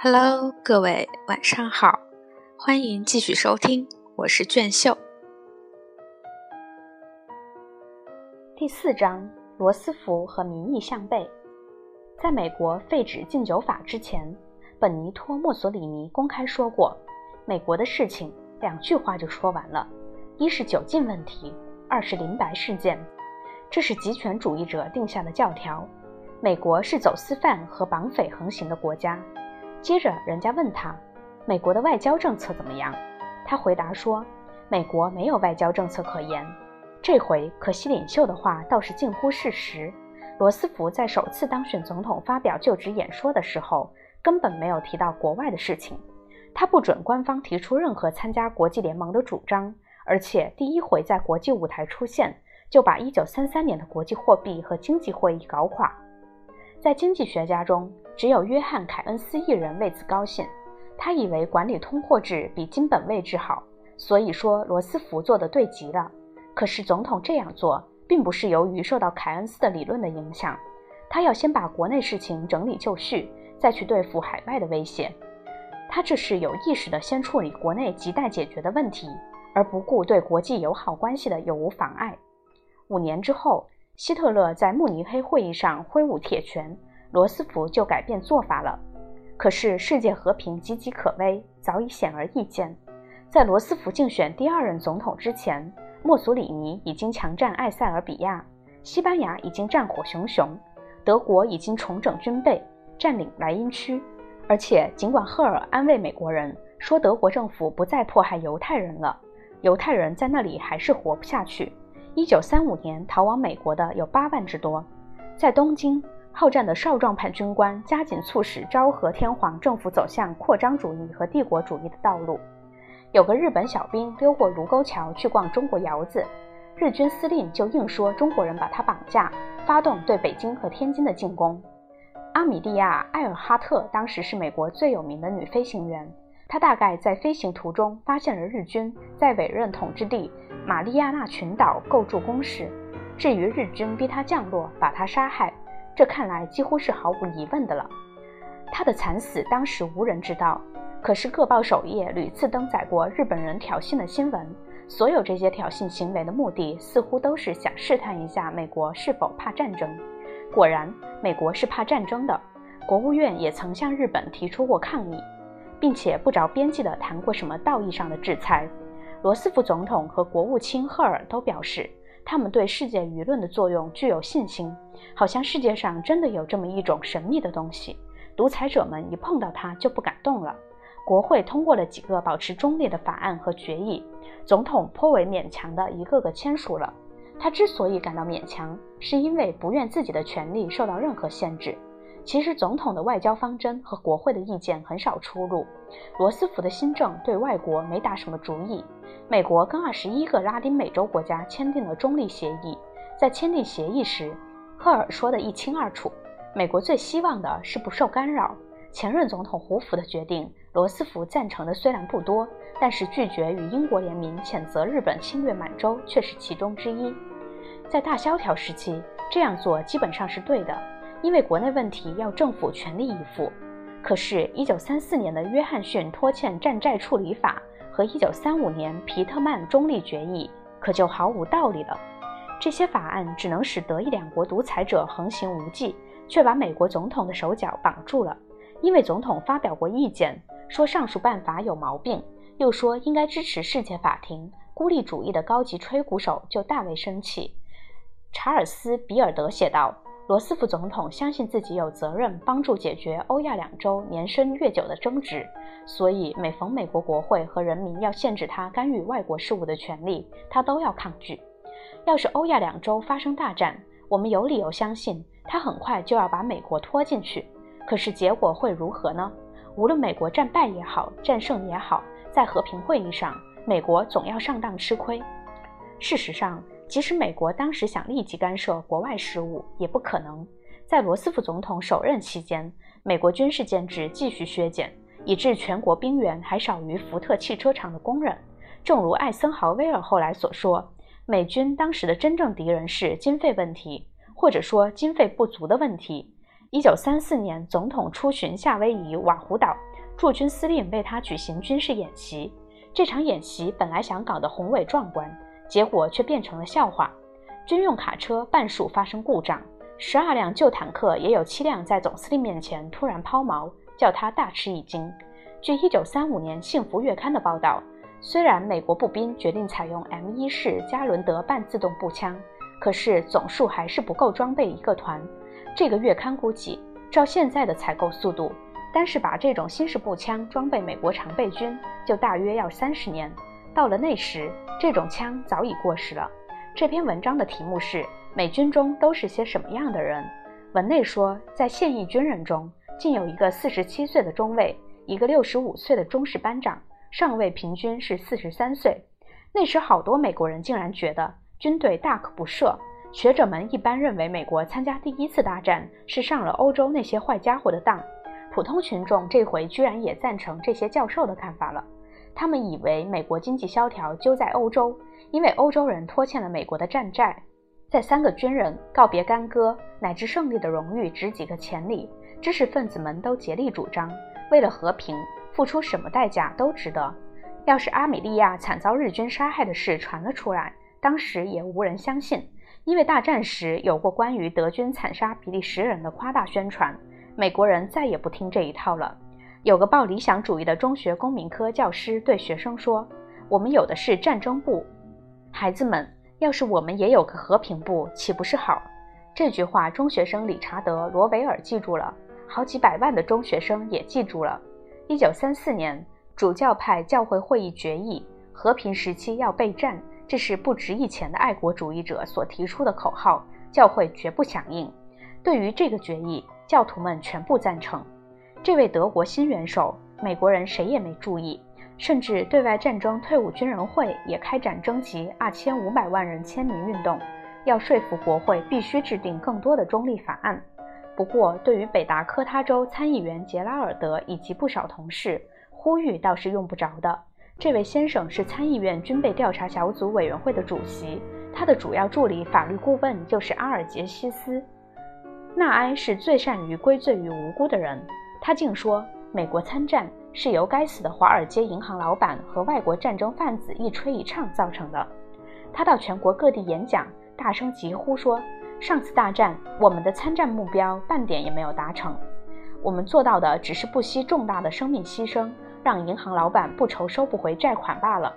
Hello，各位晚上好，欢迎继续收听，我是卷秀。第四章：罗斯福和民意相悖。在美国废止禁酒法之前，本尼托·墨索里尼公开说过，美国的事情两句话就说完了：一是酒禁问题，二是林白事件。这是极权主义者定下的教条。美国是走私犯和绑匪横行的国家。接着，人家问他，美国的外交政策怎么样？他回答说，美国没有外交政策可言。这回可惜领袖的话倒是近乎事实。罗斯福在首次当选总统发表就职演说的时候，根本没有提到国外的事情。他不准官方提出任何参加国际联盟的主张，而且第一回在国际舞台出现，就把1933年的国际货币和经济会议搞垮。在经济学家中，只有约翰·凯恩斯一人为此高兴。他以为管理通货制比金本位制好，所以说罗斯福做的对极了。可是总统这样做，并不是由于受到凯恩斯的理论的影响，他要先把国内事情整理就绪，再去对付海外的威胁。他这是有意识地先处理国内亟待解决的问题，而不顾对国际友好关系的有无妨碍。五年之后。希特勒在慕尼黑会议上挥舞铁拳，罗斯福就改变做法了。可是世界和平岌岌可危，早已显而易见。在罗斯福竞选第二任总统之前，墨索里尼已经强占埃塞俄比亚，西班牙已经战火熊熊，德国已经重整军备，占领莱茵区。而且，尽管赫尔安慰美国人说德国政府不再迫害犹太人了，犹太人在那里还是活不下去。一九三五年逃往美国的有八万之多，在东京好战的少壮派军官加紧促使昭和天皇政府走向扩张主义和帝国主义的道路。有个日本小兵溜过卢沟桥去逛中国窑子，日军司令就硬说中国人把他绑架，发动对北京和天津的进攻。阿米蒂亚·埃尔哈特当时是美国最有名的女飞行员。她大概在飞行途中发现了日军在委任统治地马里亚纳群岛构筑工事。至于日军逼她降落，把她杀害，这看来几乎是毫无疑问的了。他的惨死当时无人知道，可是各报首页屡次登载过日本人挑衅的新闻。所有这些挑衅行为的目的，似乎都是想试探一下美国是否怕战争。果然，美国是怕战争的。国务院也曾向日本提出过抗议。并且不着边际地谈过什么道义上的制裁。罗斯福总统和国务卿赫尔都表示，他们对世界舆论的作用具有信心，好像世界上真的有这么一种神秘的东西，独裁者们一碰到它就不敢动了。国会通过了几个保持中立的法案和决议，总统颇为勉强的一个个签署了。他之所以感到勉强，是因为不愿自己的权利受到任何限制。其实，总统的外交方针和国会的意见很少出入。罗斯福的新政对外国没打什么主意。美国跟二十一个拉丁美洲国家签订了中立协议，在签订协议时，赫尔说得一清二楚：美国最希望的是不受干扰。前任总统胡佛的决定，罗斯福赞成的虽然不多，但是拒绝与英国联名谴责日本侵略满洲却是其中之一。在大萧条时期，这样做基本上是对的。因为国内问题要政府全力以赴，可是1934年的约翰逊拖欠战债处理法和1935年皮特曼中立决议可就毫无道理了。这些法案只能使德意两国独裁者横行无忌，却把美国总统的手脚绑住了。因为总统发表过意见，说上述办法有毛病，又说应该支持世界法庭，孤立主义的高级吹鼓手就大为生气。查尔斯·比尔德写道。罗斯福总统相信自己有责任帮助解决欧亚两洲年深月久的争执，所以每逢美国国会和人民要限制他干预外国事务的权利，他都要抗拒。要是欧亚两洲发生大战，我们有理由相信他很快就要把美国拖进去。可是结果会如何呢？无论美国战败也好，战胜也好，在和平会议上，美国总要上当吃亏。事实上。即使美国当时想立即干涉国外事务，也不可能。在罗斯福总统首任期间，美国军事建制继续削减，以致全国兵员还少于福特汽车厂的工人。正如艾森豪威尔后来所说，美军当时的真正敌人是经费问题，或者说经费不足的问题。一九三四年，总统出巡夏威夷瓦胡岛，驻军司令为他举行军事演习。这场演习本来想搞得宏伟壮观，结果却变成了笑话。军用卡车半数发生故障，十二辆旧坦克也有七辆在总司令面前突然抛锚，叫他大吃一惊。据一九三五年《幸福月刊》的报道，虽然美国步兵决定采用 M 一式加伦德半自动步枪，可是总数还是不够装备一个团。这个月刊估计，照现在的采购速度，单是把这种新式步枪装备美国常备军，就大约要三十年。到了那时，这种枪早已过时了。这篇文章的题目是《美军中都是些什么样的人》。文内说，在现役军人中，竟有一个四十七岁的中尉。一个六十五岁的中士班长，上尉平均是四十三岁。那时，好多美国人竟然觉得军队大可不赦。学者们一般认为，美国参加第一次大战是上了欧洲那些坏家伙的当。普通群众这回居然也赞成这些教授的看法了。他们以为美国经济萧条就在欧洲，因为欧洲人拖欠了美国的战债。在三个军人告别干戈乃至胜利的荣誉值几个钱里，知识分子们都竭力主张。为了和平，付出什么代价都值得。要是阿米莉亚惨遭日军杀害的事传了出来，当时也无人相信，因为大战时有过关于德军惨杀比利时人的夸大宣传。美国人再也不听这一套了。有个抱理想主义的中学公民科教师对学生说：“我们有的是战争部，孩子们，要是我们也有个和平部，岂不是好？”这句话，中学生理查德·罗维尔记住了。好几百万的中学生也记住了。一九三四年，主教派教会会议决议，和平时期要备战，这是不值一钱的爱国主义者所提出的口号，教会绝不响应。对于这个决议，教徒们全部赞成。这位德国新元首，美国人谁也没注意，甚至对外战争退伍军人会也开展征集二千五百万人签名运动，要说服国会必须制定更多的中立法案。不过，对于北达科他州参议员杰拉尔德以及不少同事，呼吁倒是用不着的。这位先生是参议院军备调查小组委员会的主席，他的主要助理法律顾问就是阿尔杰西斯。纳埃是最善于归罪于无辜的人，他竟说美国参战是由该死的华尔街银行老板和外国战争贩子一吹一唱造成的。他到全国各地演讲，大声疾呼说。上次大战，我们的参战目标半点也没有达成，我们做到的只是不惜重大的生命牺牲，让银行老板不愁收不回债款罢了。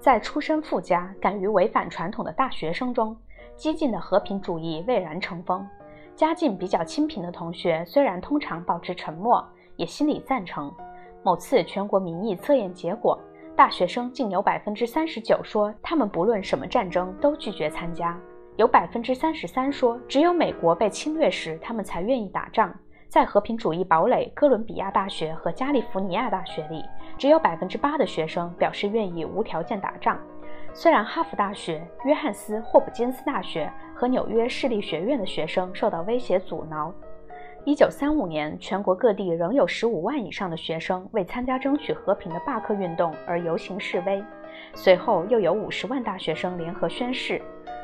在出身富家、敢于违反传统的大学生中，激进的和平主义蔚然成风。家境比较清贫的同学虽然通常保持沉默，也心里赞成。某次全国民意测验结果，大学生竟有百分之三十九说他们不论什么战争都拒绝参加。有百分之三十三说，只有美国被侵略时，他们才愿意打仗。在和平主义堡垒哥伦比亚大学和加利福尼亚大学里，只有百分之八的学生表示愿意无条件打仗。虽然哈佛大学、约翰斯霍普金斯大学和纽约市立学院的学生受到威胁阻挠，一九三五年，全国各地仍有十五万以上的学生为参加争取和平的罢课运动而游行示威。随后又有五十万大学生联合宣誓。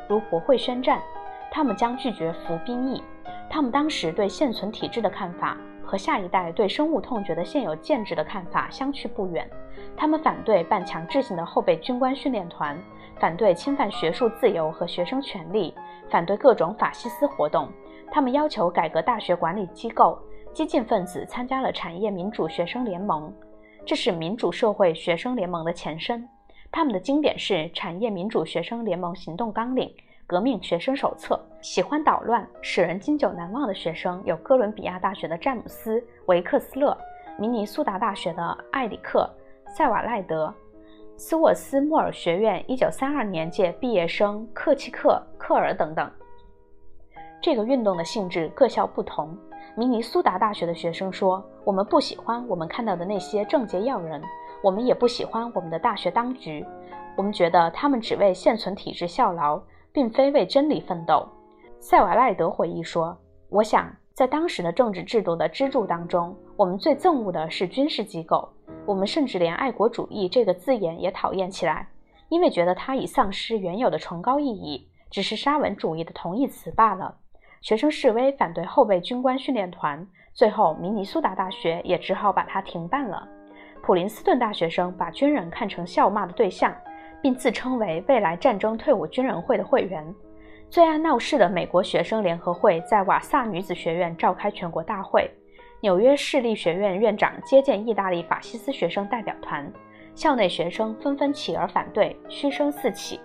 如国会宣战，他们将拒绝服兵役。他们当时对现存体制的看法和下一代对深恶痛绝的现有建制的看法相去不远。他们反对办强制性的后备军官训练团，反对侵犯学术自由和学生权利，反对各种法西斯活动。他们要求改革大学管理机构。激进分子参加了产业民主学生联盟，这是民主社会学生联盟的前身。他们的经典是《产业民主学生联盟行动纲领》《革命学生手册》。喜欢捣乱、使人经久难忘的学生有哥伦比亚大学的詹姆斯·维克斯勒、明尼苏达大学的艾里克·塞瓦赖德、斯沃斯莫尔学院1932年届毕业生克契克·克尔等等。这个运动的性质各校不同。明尼苏达大学的学生说：“我们不喜欢我们看到的那些政界要人。”我们也不喜欢我们的大学当局，我们觉得他们只为现存体制效劳，并非为真理奋斗。塞瓦赖德回忆说：“我想，在当时的政治制度的支柱当中，我们最憎恶的是军事机构。我们甚至连‘爱国主义’这个字眼也讨厌起来，因为觉得它已丧失原有的崇高意义，只是沙文主义的同义词罢了。”学生示威反对后备军官训练团，最后明尼苏达大学也只好把它停办了。普林斯顿大学生把军人看成笑骂的对象，并自称为未来战争退伍军人会的会员。最爱闹事的美国学生联合会在瓦萨女子学院召开全国大会，纽约市立学院院长接见意大利法西斯学生代表团，校内学生纷纷起而反对，嘘声四起。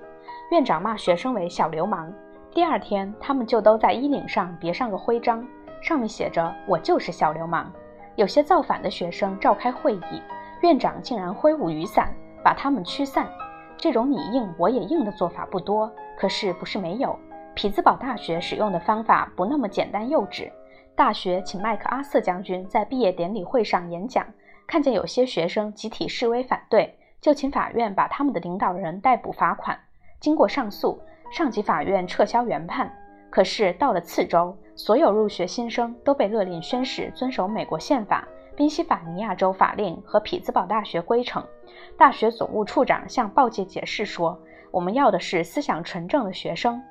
院长骂学生为小流氓。第二天，他们就都在衣领上别上个徽章，上面写着“我就是小流氓”。有些造反的学生召开会议，院长竟然挥舞雨伞把他们驱散。这种你硬我也硬的做法不多，可是不是没有。匹兹堡大学使用的方法不那么简单幼稚。大学请麦克阿瑟将军在毕业典礼会上演讲，看见有些学生集体示威反对，就请法院把他们的领导人逮捕罚款。经过上诉，上级法院撤销原判。可是到了次周，所有入学新生都被勒令宣誓遵守美国宪法、宾夕法尼亚州法令和匹兹堡大学规程。大学总务处长向报界解释说：“我们要的是思想纯正的学生。”